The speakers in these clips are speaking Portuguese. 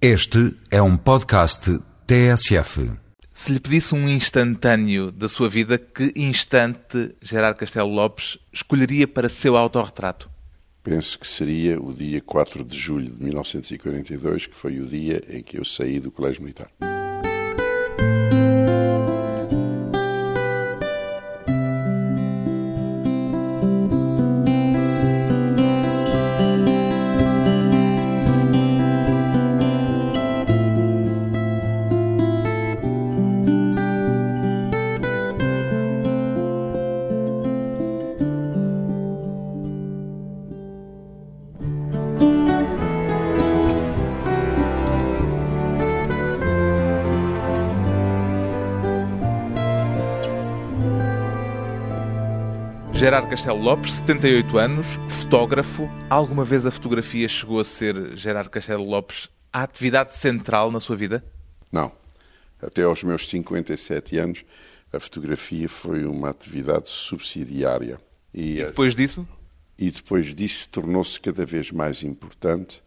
Este é um podcast TSF. Se lhe pedisse um instantâneo da sua vida, que instante Gerardo Castelo Lopes escolheria para seu autorretrato? Penso que seria o dia 4 de julho de 1942, que foi o dia em que eu saí do Colégio Militar. Castelo Lopes, 78 anos, fotógrafo. Alguma vez a fotografia chegou a ser, Gerardo Castelo Lopes, a atividade central na sua vida? Não. Até aos meus 57 anos, a fotografia foi uma atividade subsidiária. E, e depois disso? E depois disso tornou-se cada vez mais importante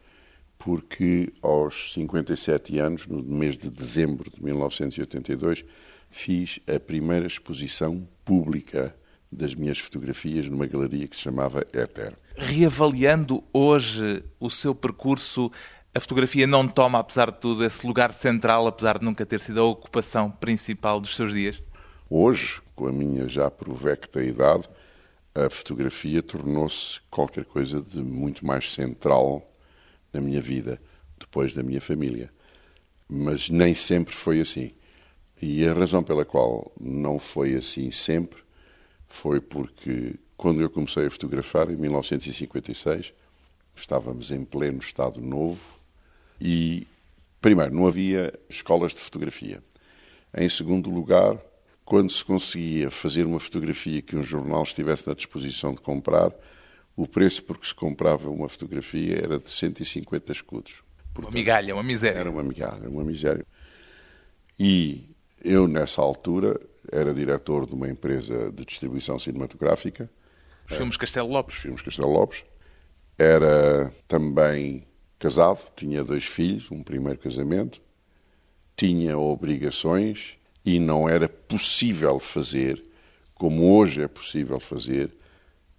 porque aos 57 anos, no mês de dezembro de 1982, fiz a primeira exposição pública das minhas fotografias numa galeria que se chamava Éter. Reavaliando hoje o seu percurso, a fotografia não toma, apesar de tudo, esse lugar central, apesar de nunca ter sido a ocupação principal dos seus dias? Hoje, com a minha já provecta idade, a fotografia tornou-se qualquer coisa de muito mais central na minha vida, depois da minha família. Mas nem sempre foi assim. E a razão pela qual não foi assim sempre foi porque, quando eu comecei a fotografar, em 1956, estávamos em pleno Estado Novo e, primeiro, não havia escolas de fotografia. Em segundo lugar, quando se conseguia fazer uma fotografia que um jornal estivesse na disposição de comprar, o preço por que se comprava uma fotografia era de 150 escudos. Portanto, uma migalha, uma miséria. Era uma migalha, uma miséria. E eu, nessa altura, era diretor de uma empresa de distribuição cinematográfica. Os filmes Castelo Lopes. Os filmes Castelo Lopes. Era também casado, tinha dois filhos, um primeiro casamento, tinha obrigações e não era possível fazer, como hoje é possível fazer,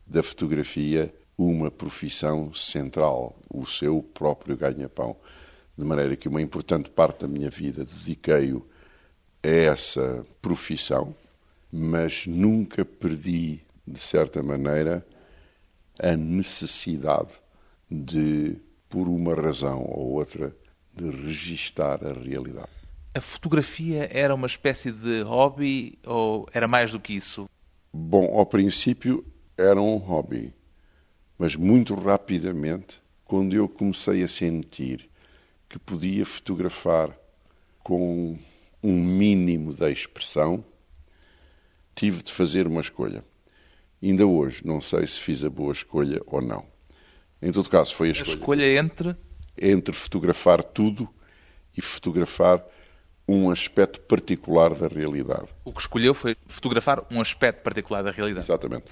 da fotografia uma profissão central, o seu próprio ganha-pão. De maneira que uma importante parte da minha vida dediquei-o a essa profissão, mas nunca perdi, de certa maneira, a necessidade de, por uma razão ou outra, de registar a realidade. A fotografia era uma espécie de hobby ou era mais do que isso? Bom, ao princípio era um hobby, mas muito rapidamente, quando eu comecei a sentir que podia fotografar com um mínimo da expressão, tive de fazer uma escolha. Ainda hoje não sei se fiz a boa escolha ou não. Em todo caso, foi a escolha. A escolha entre? Entre fotografar tudo e fotografar um aspecto particular da realidade. O que escolheu foi fotografar um aspecto particular da realidade. Exatamente.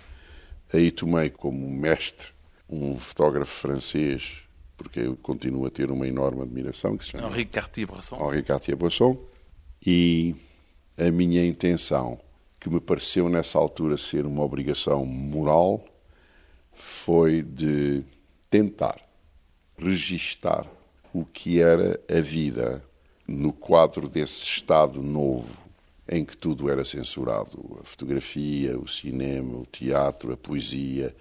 Aí tomei como mestre um fotógrafo francês, porque eu continuo a ter uma enorme admiração, que se chama Henri Cartier-Bresson. Henri Cartier-Bresson e a minha intenção, que me pareceu nessa altura ser uma obrigação moral, foi de tentar registar o que era a vida no quadro desse Estado novo em que tudo era censurado: a fotografia, o cinema, o teatro, a poesia,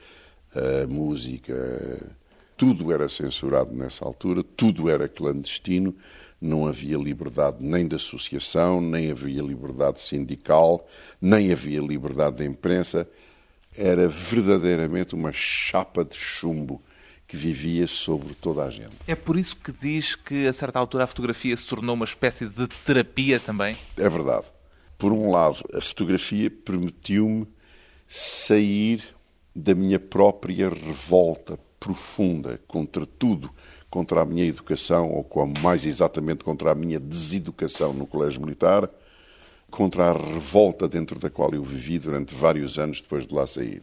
a música. Tudo era censurado nessa altura, tudo era clandestino não havia liberdade nem de associação, nem havia liberdade sindical, nem havia liberdade de imprensa. Era verdadeiramente uma chapa de chumbo que vivia sobre toda a gente. É por isso que diz que, a certa altura, a fotografia se tornou uma espécie de terapia também? É verdade. Por um lado, a fotografia permitiu-me sair da minha própria revolta profunda contra tudo contra a minha educação, ou como mais exatamente contra a minha deseducação no Colégio Militar, contra a revolta dentro da qual eu vivi durante vários anos depois de lá sair.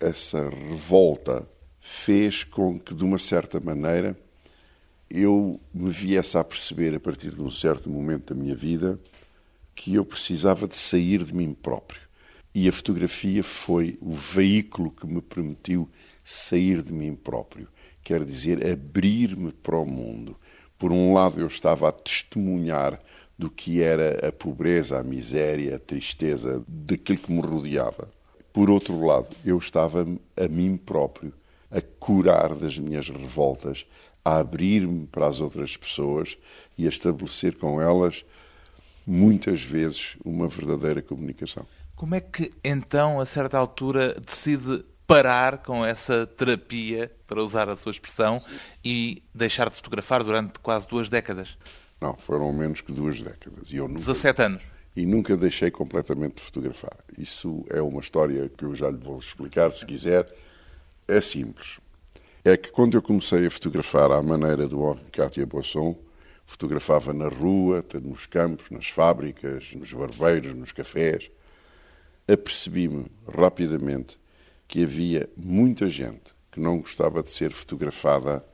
Essa revolta fez com que, de uma certa maneira, eu me viesse a perceber, a partir de um certo momento da minha vida, que eu precisava de sair de mim próprio. E a fotografia foi o veículo que me permitiu sair de mim próprio. Quer dizer, abrir-me para o mundo. Por um lado, eu estava a testemunhar do que era a pobreza, a miséria, a tristeza daquilo que me rodeava. Por outro lado, eu estava a mim próprio a curar das minhas revoltas, a abrir-me para as outras pessoas e a estabelecer com elas muitas vezes uma verdadeira comunicação. Como é que então, a certa altura, decide parar com essa terapia, para usar a sua expressão, e deixar de fotografar durante quase duas décadas? Não, foram menos que duas décadas. E eu nunca, 17 anos. E nunca deixei completamente de fotografar. Isso é uma história que eu já lhe vou explicar, se quiser. É simples. É que quando eu comecei a fotografar à maneira do Henri Cartier-Bresson, fotografava na rua, nos campos, nas fábricas, nos barbeiros, nos cafés. Apercebi-me rapidamente que havia muita gente que não gostava de ser fotografada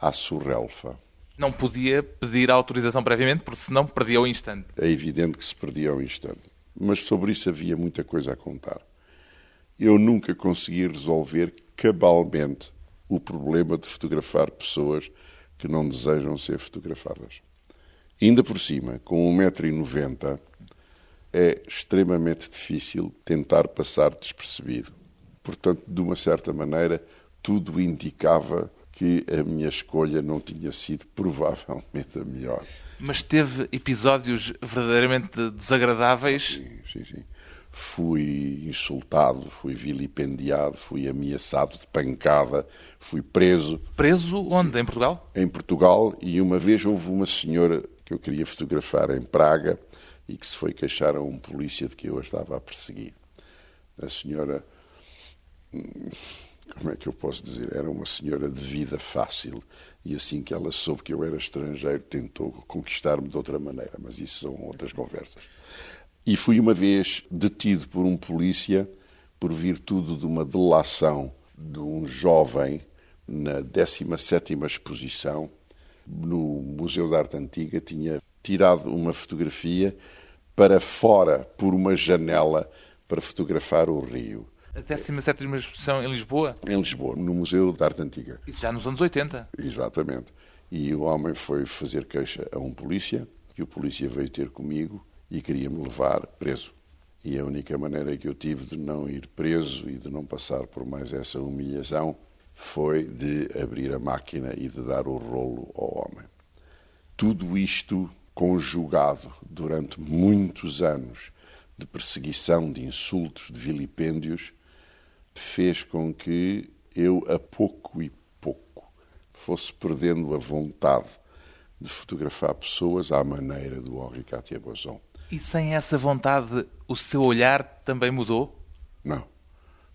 à surrelfa. Não podia pedir autorização previamente, porque senão perdia o instante. É evidente que se perdia o instante. Mas sobre isso havia muita coisa a contar. Eu nunca consegui resolver cabalmente o problema de fotografar pessoas que não desejam ser fotografadas. Ainda por cima, com 1,90m, é extremamente difícil tentar passar despercebido. Portanto, de uma certa maneira, tudo indicava que a minha escolha não tinha sido provavelmente a melhor. Mas teve episódios verdadeiramente desagradáveis? Sim, sim, sim fui insultado, fui vilipendiado, fui ameaçado de pancada, fui preso. Preso onde? Em Portugal? Em Portugal, e uma vez houve uma senhora que eu queria fotografar em Praga e que se foi queixar a um polícia de que eu a estava a perseguir. A senhora. Como é que eu posso dizer? Era uma senhora de vida fácil e assim que ela soube que eu era estrangeiro tentou conquistar-me de outra maneira, mas isso são outras conversas. E fui uma vez detido por um polícia por virtude de uma delação de um jovem na 17ª exposição no Museu da Arte Antiga tinha tirado uma fotografia para fora por uma janela para fotografar o rio. A 17 exposição em Lisboa? Em Lisboa, no Museu da Arte Antiga. Isso já nos anos 80? Exatamente. E o homem foi fazer queixa a um polícia, e o polícia veio ter comigo e queria-me levar preso. E a única maneira que eu tive de não ir preso e de não passar por mais essa humilhação foi de abrir a máquina e de dar o rolo ao homem. Tudo isto conjugado durante muitos anos de perseguição, de insultos, de vilipêndios, fez com que eu, a pouco e pouco, fosse perdendo a vontade de fotografar pessoas à maneira do Henri Cartier-Bresson. E sem essa vontade, o seu olhar também mudou? Não.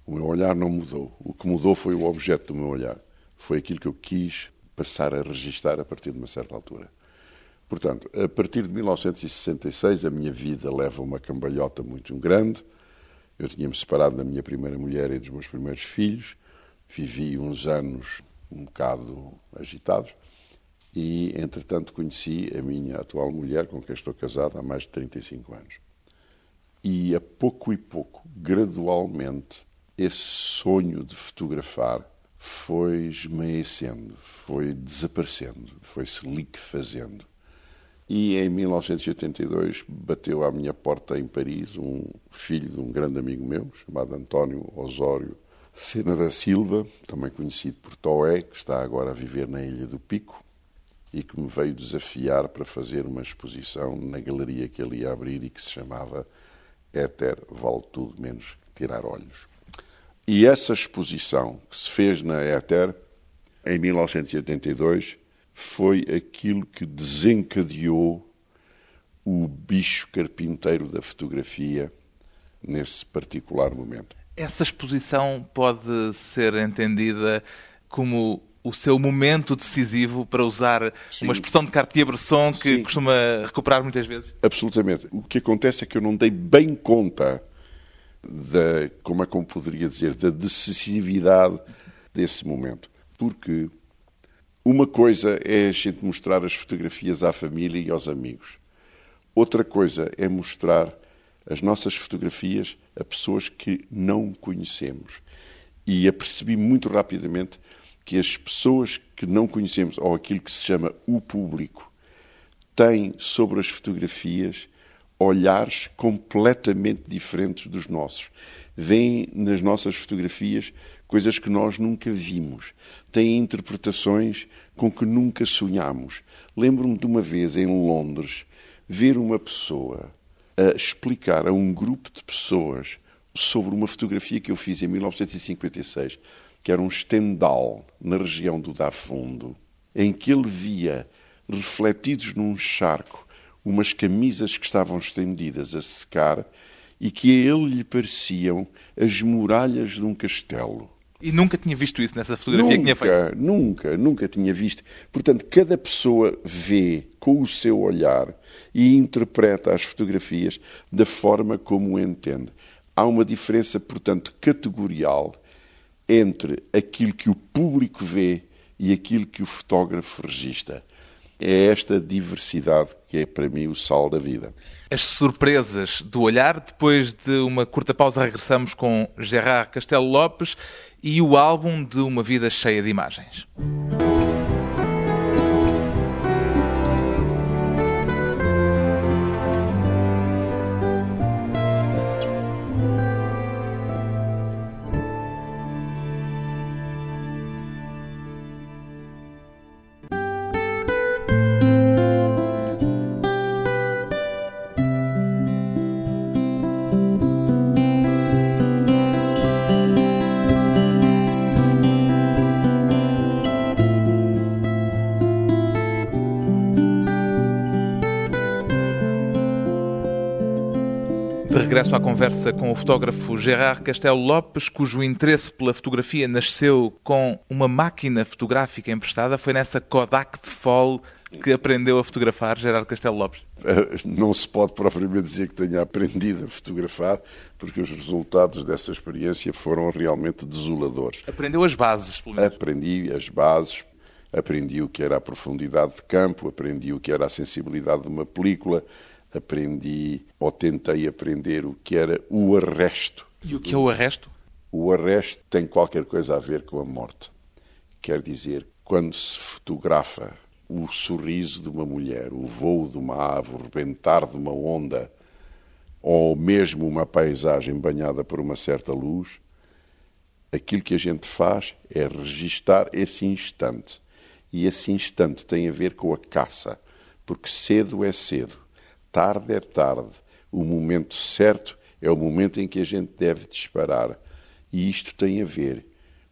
O meu olhar não mudou. O que mudou foi o objeto do meu olhar. Foi aquilo que eu quis passar a registar a partir de uma certa altura. Portanto, a partir de 1966, a minha vida leva uma cambalhota muito grande. Eu tinha-me separado da minha primeira mulher e dos meus primeiros filhos. Vivi uns anos um bocado agitados e, entretanto, conheci a minha atual mulher, com quem estou casado há mais de 35 anos. E a pouco e pouco, gradualmente, esse sonho de fotografar foi esmaecendo, foi desaparecendo, foi-se liquefazendo. E em 1982 bateu à minha porta em Paris um filho de um grande amigo meu, chamado António Osório Sena da Silva, também conhecido por Toé, que está agora a viver na Ilha do Pico, e que me veio desafiar para fazer uma exposição na galeria que ele ia abrir e que se chamava Éter Vale Tudo Menos Tirar Olhos. E essa exposição que se fez na Éter, em 1982, foi aquilo que desencadeou o bicho carpinteiro da fotografia nesse particular momento. Essa exposição pode ser entendida como o seu momento decisivo, para usar Sim. uma expressão de Cartier-Bresson que Sim. costuma recuperar muitas vezes? Absolutamente. O que acontece é que eu não dei bem conta da, como é que eu poderia dizer, da decisividade desse momento. Porque Uma coisa é a gente mostrar as fotografias à família e aos amigos. Outra coisa é mostrar as nossas fotografias a pessoas que não conhecemos. E apercebi muito rapidamente que as pessoas que não conhecemos, ou aquilo que se chama o público, têm sobre as fotografias olhares completamente diferentes dos nossos. Vêem nas nossas fotografias coisas que nós nunca vimos. Têm interpretações com que nunca sonhamos. Lembro-me de uma vez em Londres ver uma pessoa a explicar a um grupo de pessoas sobre uma fotografia que eu fiz em 1956, que era um Stendhal na região do Dafundo, em que ele via refletidos num charco umas camisas que estavam estendidas a secar e que a ele lhe pareciam as muralhas de um castelo. E nunca tinha visto isso nessa fotografia nunca, que tinha feito? Nunca, nunca tinha visto. Portanto, cada pessoa vê com o seu olhar e interpreta as fotografias da forma como entende. Há uma diferença, portanto, categorial entre aquilo que o público vê e aquilo que o fotógrafo registra. É esta diversidade que é para mim o sal da vida. As surpresas do olhar. Depois de uma curta pausa, regressamos com Gerard Castelo Lopes e o álbum de Uma Vida Cheia de Imagens. De regresso à conversa com o fotógrafo Gerard Castelo Lopes, cujo interesse pela fotografia nasceu com uma máquina fotográfica emprestada. Foi nessa Kodak de Fall que aprendeu a fotografar, Gerard Castelo Lopes? Eh, não se pode propriamente dizer que tenha aprendido a fotografar, porque os resultados dessa experiência foram realmente desoladores. Aprendeu as bases, pelo menos. Aprendi as bases, aprendi o que era a profundidade de campo, aprendi o que era a sensibilidade de uma película, aprendi ou tentei aprender o que era o arresto. E o que é o arresto? O arresto tem qualquer coisa a ver com a morte. Quer dizer, quando se fotografa o sorriso de uma mulher, o voo de uma ave, o rebentar de uma onda, ou mesmo uma paisagem banhada por uma certa luz, aquilo que a gente faz é registar esse instante. E esse instante tem a ver com a caça, porque cedo é cedo tarde é tarde. O momento certo é o momento em que a gente deve disparar. E isto tem a ver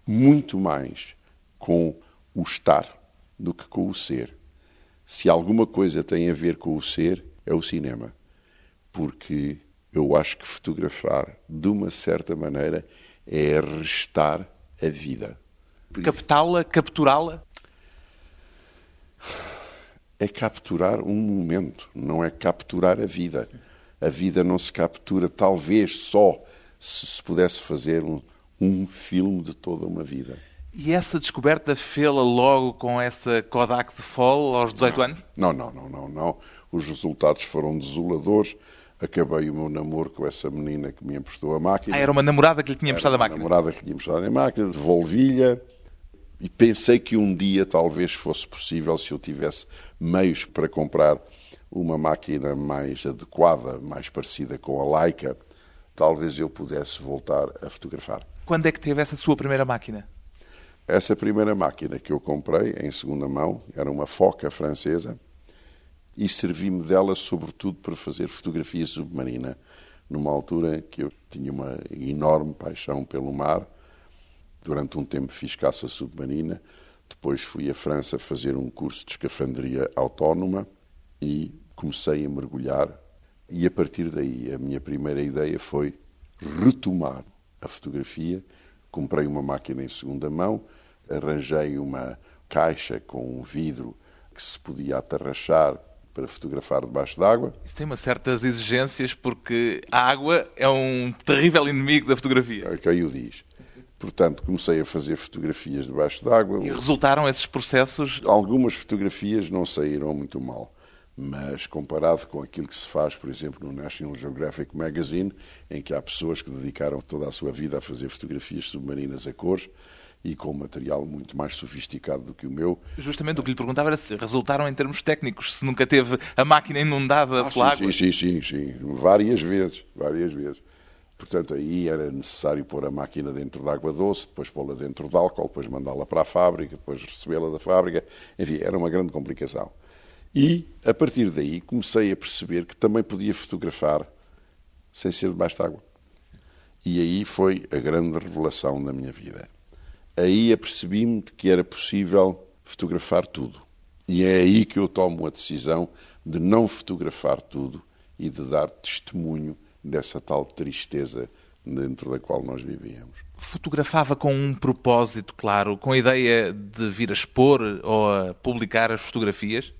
muito mais com o estar do que com o ser. Se alguma coisa tem a ver com o ser, é o cinema. Porque eu acho que fotografar, de uma certa maneira, é restar a vida. Captá-la, capturá-la? É capturar um momento, não é capturar a vida. A vida não se captura, talvez só se se pudesse fazer um, um filme de toda uma vida. E essa descoberta fê-la logo com essa Kodak de Fall aos 18 anos? Não, não, não, não, não. Os resultados foram desoladores. Acabei o meu namoro com essa menina que me emprestou a máquina. Ah, era uma namorada que lhe tinha emprestado a máquina? namorada que lhe tinha emprestado a máquina, devolvi-lhe e pensei que um dia talvez fosse possível, se eu tivesse meios para comprar uma máquina mais adequada, mais parecida com a Leica, talvez eu pudesse voltar a fotografar. Quando é que teve essa sua primeira máquina? Essa primeira máquina que eu comprei em segunda mão era uma foca francesa e servi-me dela sobretudo para fazer fotografia submarina, numa altura que eu tinha uma enorme paixão pelo mar. Durante um tempo fiz caça submarina, depois fui à França fazer um curso de escafandria autónoma e comecei a mergulhar. E a partir daí, a minha primeira ideia foi retomar a fotografia. Comprei uma máquina em segunda mão, arranjei uma caixa com um vidro que se podia atarrachar para fotografar debaixo d'água. Isso tem uma certas exigências porque a água é um terrível inimigo da fotografia. Quem o diz? Portanto, comecei a fazer fotografias debaixo d'água. E resultaram esses processos? Algumas fotografias não saíram muito mal, mas comparado com aquilo que se faz, por exemplo, no National Geographic Magazine, em que há pessoas que dedicaram toda a sua vida a fazer fotografias submarinas a cores, e com um material muito mais sofisticado do que o meu. Justamente o que lhe perguntava era se resultaram em termos técnicos, se nunca teve a máquina inundada ah, pela sim, água. Sim, sim, sim, sim, várias vezes, várias vezes. Portanto, aí era necessário pôr a máquina dentro de água doce, depois pô-la dentro de álcool, depois mandá-la para a fábrica, depois recebê-la da fábrica. Enfim, era uma grande complicação. E, a partir daí, comecei a perceber que também podia fotografar sem ser debaixo de água. E aí foi a grande revelação da minha vida aí apercebi-me que era possível fotografar tudo. E é aí que eu tomo a decisão de não fotografar tudo e de dar testemunho dessa tal tristeza dentro da qual nós vivíamos. Fotografava com um propósito, claro, com a ideia de vir a expor ou a publicar as fotografias?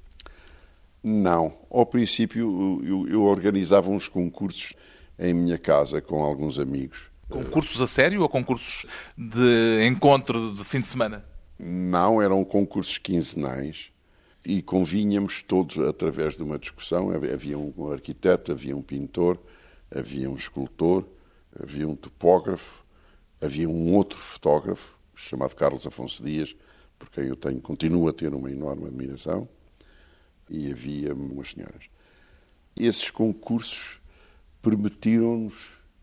Não. Ao princípio, eu, eu organizava uns concursos em minha casa com alguns amigos Concursos a sério ou concursos de encontro de fim de semana? Não, eram concursos quinzenais e convinhamos todos através de uma discussão. Havia um arquiteto, havia um pintor, havia um escultor, havia um topógrafo, havia um outro fotógrafo chamado Carlos Afonso Dias, por quem eu tenho, continuo a ter uma enorme admiração, e havia umas senhoras. Esses concursos permitiram-nos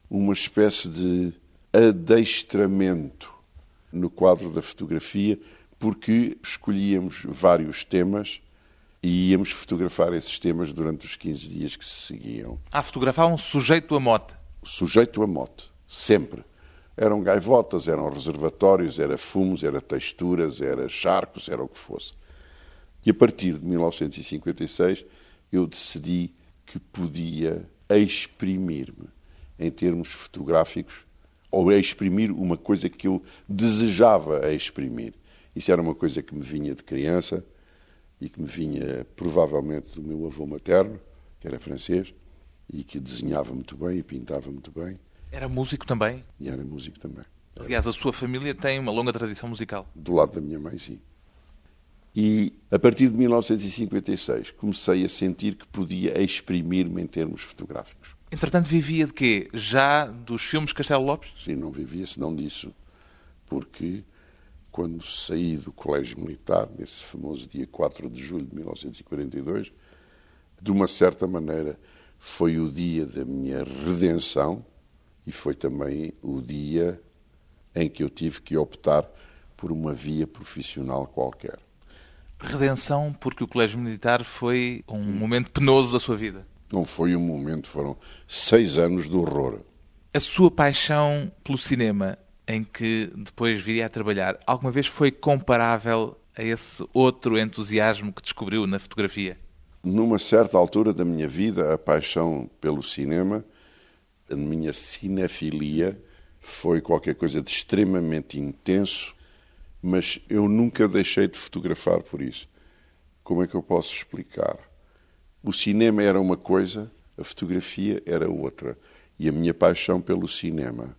uma espécie de adestramento no quadro da fotografia, porque escolhíamos vários temas e íamos fotografar esses temas durante os 15 dias que se seguiam. Ah, fotografavam sujeito a mote? Sujeito a mote, sempre. Eram gaivotas, eram reservatórios, era fumos, era texturas, era charcos, era o que fosse. E a partir de 1956 eu decidi que podia exprimir-me em termos fotográficos ou a exprimir uma coisa que eu desejava a exprimir. Isso era uma coisa que me vinha de criança e que me vinha provavelmente do meu avô materno, que era francês, e que desenhava muito bem e pintava muito bem. Era músico também? E era músico também. Aliás, a sua família tem uma longa tradição musical. Do lado da minha mãe, sim. E a partir de 1956 comecei a sentir que podia exprimir-me em termos fotográficos. Entretanto, vivia de quê? Já dos filmes Castelo Lopes? Sim, não vivia senão disso. Porque quando saí do Colégio Militar, nesse famoso dia 4 de julho de 1942, de uma certa maneira foi o dia da minha redenção e foi também o dia em que eu tive que optar por uma via profissional qualquer. Redenção porque o Colégio Militar foi um momento penoso da sua vida. Não foi um momento, foram seis anos de horror. A sua paixão pelo cinema, em que depois viria a trabalhar, alguma vez foi comparável a esse outro entusiasmo que descobriu na fotografia? Numa certa altura da minha vida, a paixão pelo cinema, a minha cinefilia, foi qualquer coisa de extremamente intenso, mas eu nunca deixei de fotografar por isso. Como é que eu posso explicar? O cinema era uma coisa, a fotografia era outra. E a minha paixão pelo cinema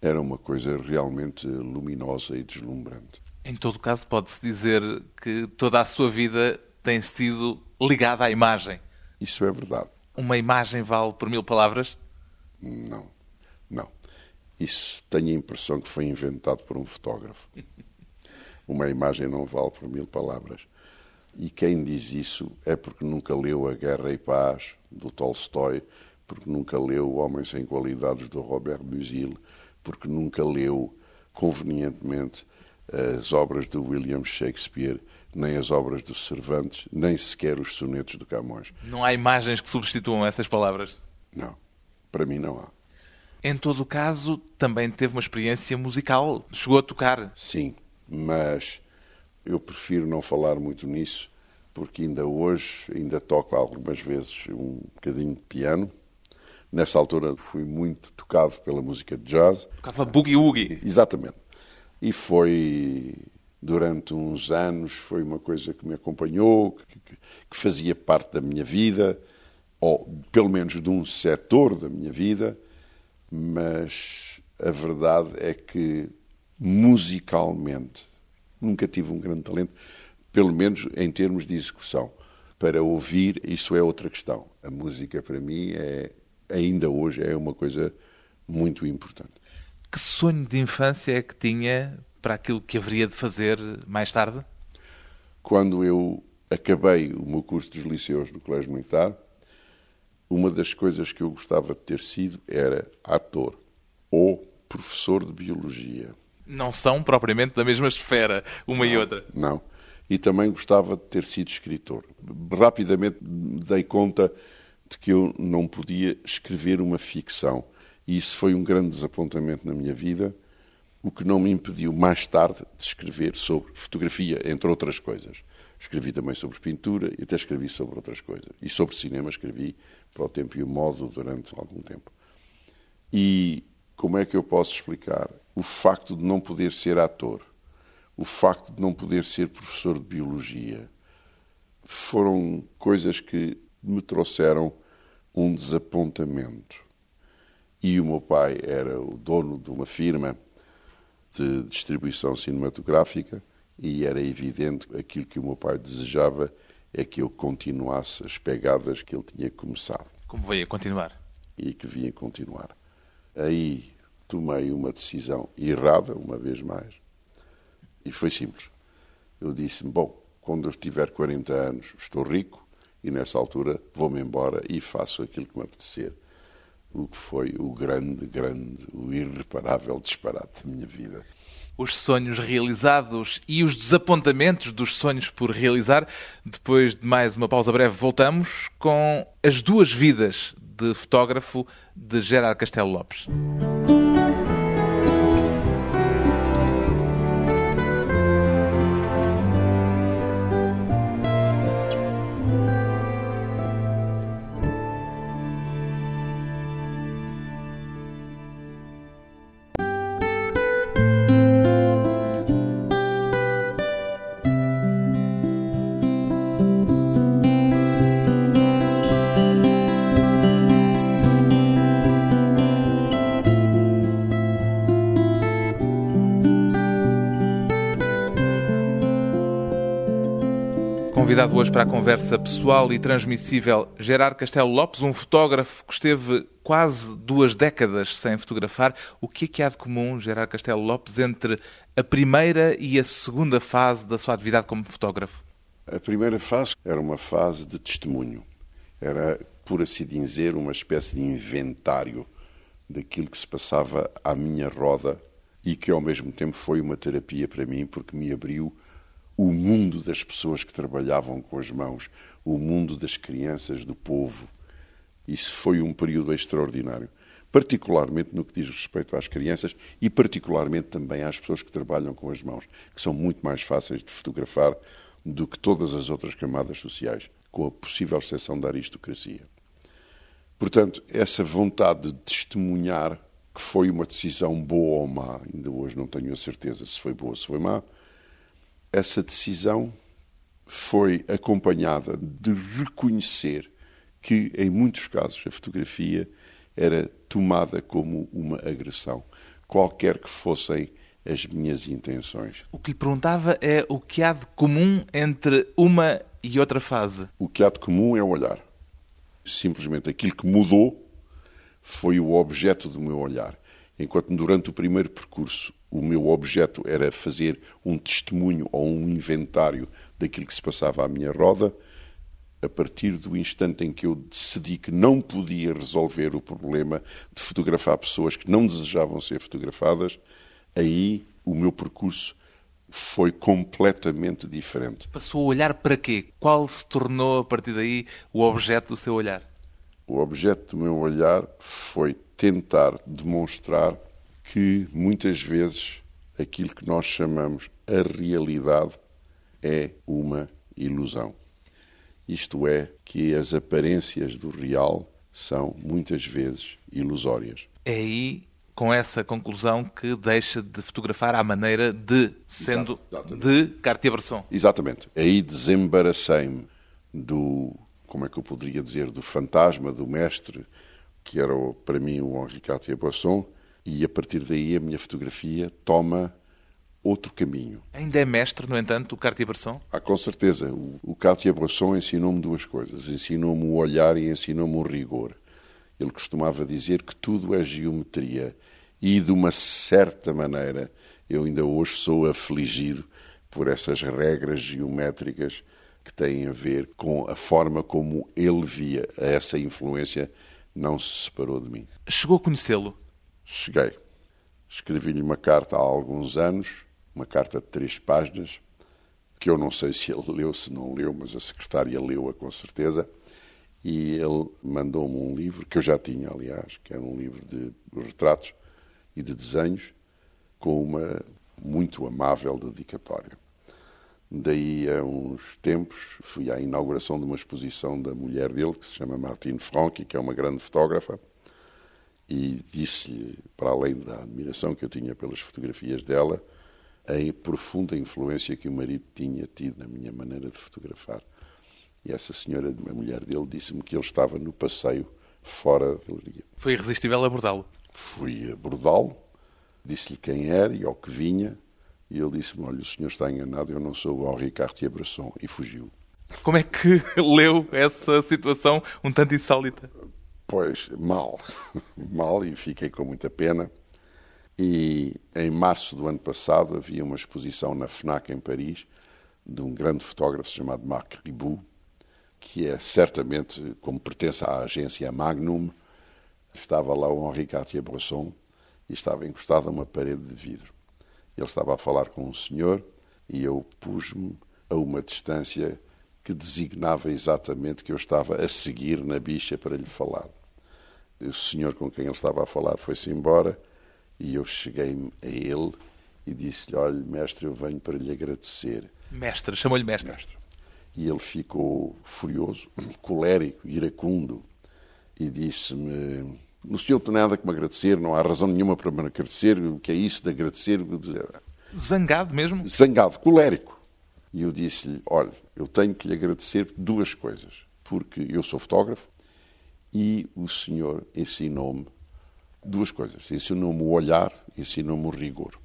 era uma coisa realmente luminosa e deslumbrante. Em todo caso, pode-se dizer que toda a sua vida tem sido ligada à imagem. Isso é verdade. Uma imagem vale por mil palavras? Não, não. Isso tenho a impressão que foi inventado por um fotógrafo. Uma imagem não vale por mil palavras. E quem diz isso é porque nunca leu A Guerra e Paz, do Tolstói, porque nunca leu Homens Sem Qualidades, do Robert Musil, porque nunca leu, convenientemente, as obras do William Shakespeare, nem as obras do Cervantes, nem sequer os sonetos do Camões. Não há imagens que substituam essas palavras? Não, para mim não há. Em todo o caso, também teve uma experiência musical. Chegou a tocar? Sim, mas eu prefiro não falar muito nisso, porque ainda hoje, ainda toco algumas vezes um bocadinho de piano. Nessa altura fui muito tocado pela música de jazz. Tocava boogie-woogie. Exatamente. E foi, durante uns anos, foi uma coisa que me acompanhou, que, que fazia parte da minha vida, ou pelo menos de um setor da minha vida, mas a verdade é que musicalmente. Nunca tive um grande talento, pelo menos em termos de execução. Para ouvir, isso é outra questão. A música, para mim, é, ainda hoje é uma coisa muito importante. Que sonho de infância é que tinha para aquilo que haveria de fazer mais tarde? Quando eu acabei o meu curso dos liceus no Colégio Militar, uma das coisas que eu gostava de ter sido era ator ou professor de biologia. Não são propriamente da mesma esfera, uma não, e outra. Não. E também gostava de ter sido escritor. Rapidamente dei conta de que eu não podia escrever uma ficção. E isso foi um grande desapontamento na minha vida, o que não me impediu mais tarde de escrever sobre fotografia, entre outras coisas. Escrevi também sobre pintura e até escrevi sobre outras coisas. E sobre cinema escrevi para o tempo e o modo durante algum tempo. E como é que eu posso explicar o facto de não poder ser ator, o facto de não poder ser professor de biologia, foram coisas que me trouxeram um desapontamento. E o meu pai era o dono de uma firma de distribuição cinematográfica e era evidente que aquilo que o meu pai desejava é que eu continuasse as pegadas que ele tinha começado. Como veio a continuar? E que vinha continuar. Aí tomei uma decisão errada, uma vez mais, e foi simples. Eu disse-me, bom, quando eu tiver 40 anos estou rico e nessa altura vou-me embora e faço aquilo que me apetecer. O que foi o grande, grande, o irreparável disparate da minha vida os sonhos realizados e os desapontamentos dos sonhos por realizar. Depois de mais uma pausa breve, voltamos com as duas vidas de fotógrafo de Gerard Castelo Lopes. Convidado hoje para a conversa pessoal e transmissível Gerard Castelo Lopes, um fotógrafo que esteve quase duas décadas sem fotografar. O que é que há de comum, Gerard Castelo Lopes, entre a primeira e a segunda fase da sua atividade como fotógrafo? A primeira fase era uma fase de testemunho. Era, por assim dizer, uma espécie de inventário daquilo que se passava à minha roda e que ao mesmo tempo foi uma terapia para mim porque me abriu o mundo das pessoas que trabalhavam com as mãos, o mundo das crianças, do povo. Isso foi um período extraordinário, particularmente no que diz respeito às crianças e particularmente também às pessoas que trabalham com as mãos, que são muito mais fáceis de fotografar do que todas as outras camadas sociais, com a possível exceção da aristocracia. Portanto, essa vontade de testemunhar que foi uma decisão boa ou má, ainda hoje não tenho a certeza se foi boa ou se foi má, essa decisão foi acompanhada de reconhecer que, em muitos casos, a fotografia era tomada como uma agressão, qualquer que fossem as minhas intenções. O que lhe perguntava é o que há de comum entre uma e outra fase. O que há de comum é o olhar. Simplesmente aquilo que mudou foi o objeto do meu olhar. Enquanto durante o primeiro percurso o meu objeto era fazer um testemunho ou um inventário daquilo que se passava à minha roda, a partir do instante em que eu decidi que não podia resolver o problema de fotografar pessoas que não desejavam ser fotografadas, aí o meu percurso foi completamente diferente. Passou a olhar para quê? Qual se tornou a partir daí o objeto do seu olhar? O objeto do meu olhar foi tentar demonstrar que muitas vezes aquilo que nós chamamos a realidade é uma ilusão. Isto é, que as aparências do real são muitas vezes ilusórias. É aí, com essa conclusão, que deixa de fotografar à maneira de, sendo Exato, de Cartier-Bresson. Exatamente. Aí desembaracei-me do, como é que eu poderia dizer, do fantasma do mestre, que era para mim o Henri Cartier-Bresson, e a partir daí a minha fotografia toma outro caminho. Ainda é mestre, no entanto, o Cartier-Bresson? Ah, com certeza. O, o Cartier-Bresson ensinou-me duas coisas. Ensinou-me o olhar e ensinou-me o rigor. Ele costumava dizer que tudo é geometria e, de uma certa maneira, eu ainda hoje sou afligido por essas regras geométricas que têm a ver com a forma como ele via. Essa influência não se separou de mim. Chegou a conhecê-lo? Cheguei. Escrevi-lhe uma carta há alguns anos, uma carta de três páginas, que eu não sei se ele leu, se não leu, mas a secretária leu-a com certeza. E ele mandou-me um livro, que eu já tinha, aliás, que era um livro de retratos e de desenhos, com uma muito amável dedicatória. Daí a uns tempos fui à inauguração de uma exposição da mulher dele, que se chama Martine Franck, que é uma grande fotógrafa, e disse-lhe, para além da admiração que eu tinha pelas fotografias dela, a profunda influência que o marido tinha tido na minha maneira de fotografar. E essa senhora, a mulher dele, disse-me que ele estava no passeio fora da galeria. Foi irresistível abordá-lo? Fui abordá-lo, disse-lhe quem era e ao que vinha, e ele disse-me: Olha, o senhor está enganado, eu não sou o Henri Cartier-Bresson. E fugiu. Como é que leu essa situação um tanto insólita? Pois, mal. mal, e fiquei com muita pena. E em março do ano passado havia uma exposição na FNAC em Paris de um grande fotógrafo chamado Marc Ribou, que é certamente, como pertence à agência Magnum, estava lá o Henri Cartier-Bresson e estava encostado a uma parede de vidro. Ele estava a falar com um senhor e eu pus-me a uma distância que designava exatamente que eu estava a seguir na bicha para lhe falar. O senhor com quem ele estava a falar foi-se embora e eu cheguei a ele e disse-lhe: Olha, mestre, eu venho para lhe agradecer. Mestre, chamou-lhe mestre. mestre. E ele ficou furioso, colérico, iracundo e disse-me o senhor tem nada que me agradecer, não há razão nenhuma para me agradecer. O que é isso de agradecer? Zangado mesmo? Zangado, colérico. E eu disse-lhe: olha, eu tenho que lhe agradecer duas coisas. Porque eu sou fotógrafo e o senhor ensinou-me duas coisas. Ensinou-me o olhar, ensinou-me o rigor.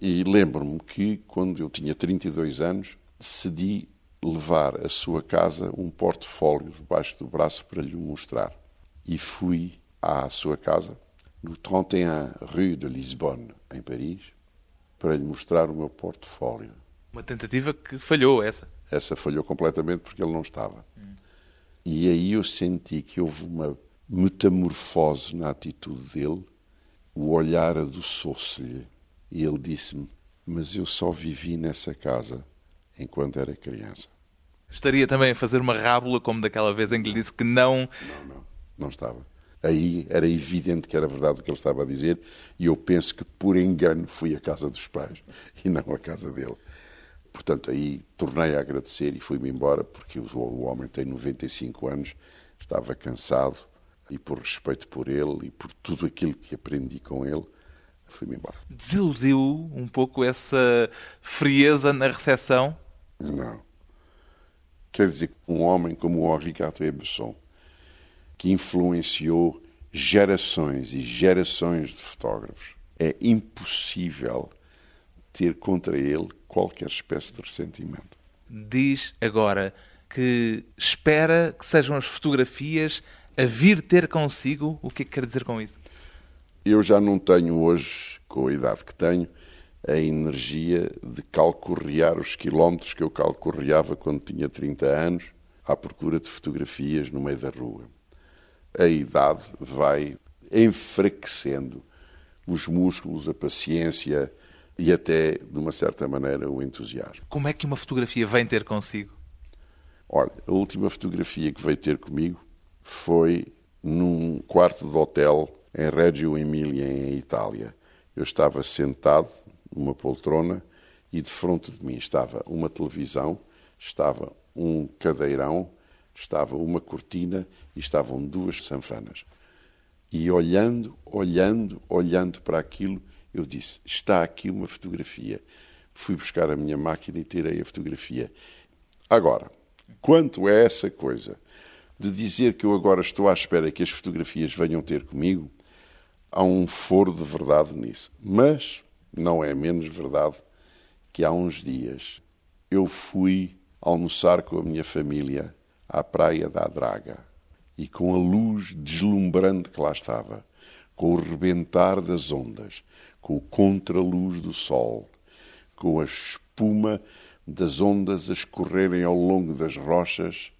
E lembro-me que, quando eu tinha 32 anos, decidi levar à sua casa um portfólio debaixo do braço para lhe mostrar. E fui à sua casa, no 31 Rue de Lisbonne, em Paris, para lhe mostrar o meu portfólio. Uma tentativa que falhou, essa? Essa falhou completamente porque ele não estava. Hum. E aí eu senti que houve uma metamorfose na atitude dele, o olhar adoçou-se-lhe. E ele disse-me: Mas eu só vivi nessa casa enquanto era criança. Estaria também a fazer uma rábula, como daquela vez em que lhe disse que não. Não, não, não estava aí era evidente que era verdade o que ele estava a dizer e eu penso que por engano fui à casa dos pais e não à casa dele. Portanto, aí tornei a agradecer e fui-me embora porque o homem tem 95 anos, estava cansado e por respeito por ele e por tudo aquilo que aprendi com ele, fui-me embora. Desiludiu um pouco essa frieza na recepção? Não. Quer dizer, um homem como o Henri Cartier-Bresson, que influenciou gerações e gerações de fotógrafos. É impossível ter contra ele qualquer espécie de ressentimento. Diz agora que espera que sejam as fotografias a vir ter consigo. O que é que quer dizer com isso? Eu já não tenho hoje, com a idade que tenho, a energia de calcorrear os quilómetros que eu calcorreava quando tinha 30 anos à procura de fotografias no meio da rua a idade vai enfraquecendo os músculos, a paciência e até, de uma certa maneira, o entusiasmo. Como é que uma fotografia vem ter consigo? Olha, a última fotografia que veio ter comigo foi num quarto de hotel em Reggio Emilia, em Itália. Eu estava sentado numa poltrona e de frente de mim estava uma televisão, estava um cadeirão estava uma cortina e estavam duas sanfanas. E olhando, olhando, olhando para aquilo, eu disse: Está aqui uma fotografia. Fui buscar a minha máquina e tirei a fotografia. Agora, quanto a essa coisa de dizer que eu agora estou à espera que as fotografias venham ter comigo, há um foro de verdade nisso. Mas não é menos verdade que há uns dias eu fui almoçar com a minha família à praia da Draga e com a luz deslumbrante que lá estava, com o rebentar das ondas, com o contraluz do sol, com a espuma das ondas a escorrerem ao longo das rochas,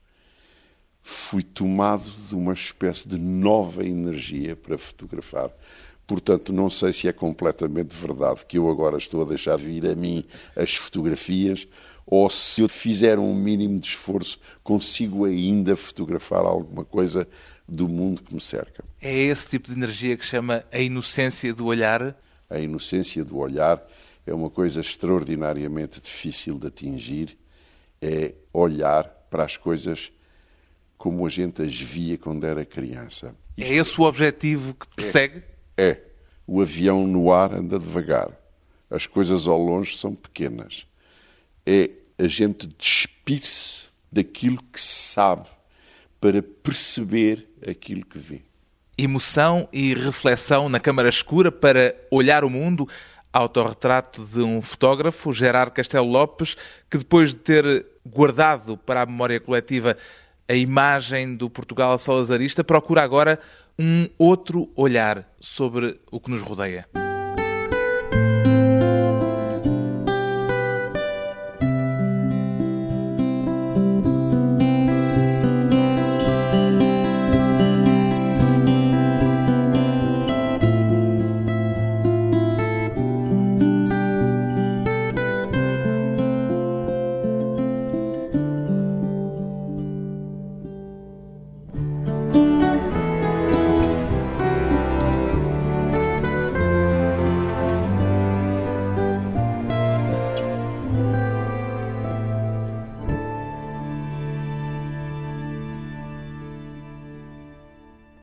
fui tomado de uma espécie de nova energia para fotografar. Portanto, não sei se é completamente verdade que eu agora estou a deixar vir a mim as fotografias ou se eu fizer um mínimo de esforço consigo ainda fotografar alguma coisa do mundo que me cerca. É esse tipo de energia que chama a inocência do olhar? A inocência do olhar é uma coisa extraordinariamente difícil de atingir, é olhar para as coisas como a gente as via quando era criança. Isto é esse o objetivo que persegue? É. é. O avião no ar anda devagar. As coisas ao longe são pequenas. É a gente despir-se daquilo que sabe para perceber aquilo que vê. Emoção e reflexão na câmara escura para olhar o mundo autorretrato de um fotógrafo, Gerard Castelo Lopes, que depois de ter guardado para a memória coletiva a imagem do Portugal salazarista, procura agora um outro olhar sobre o que nos rodeia.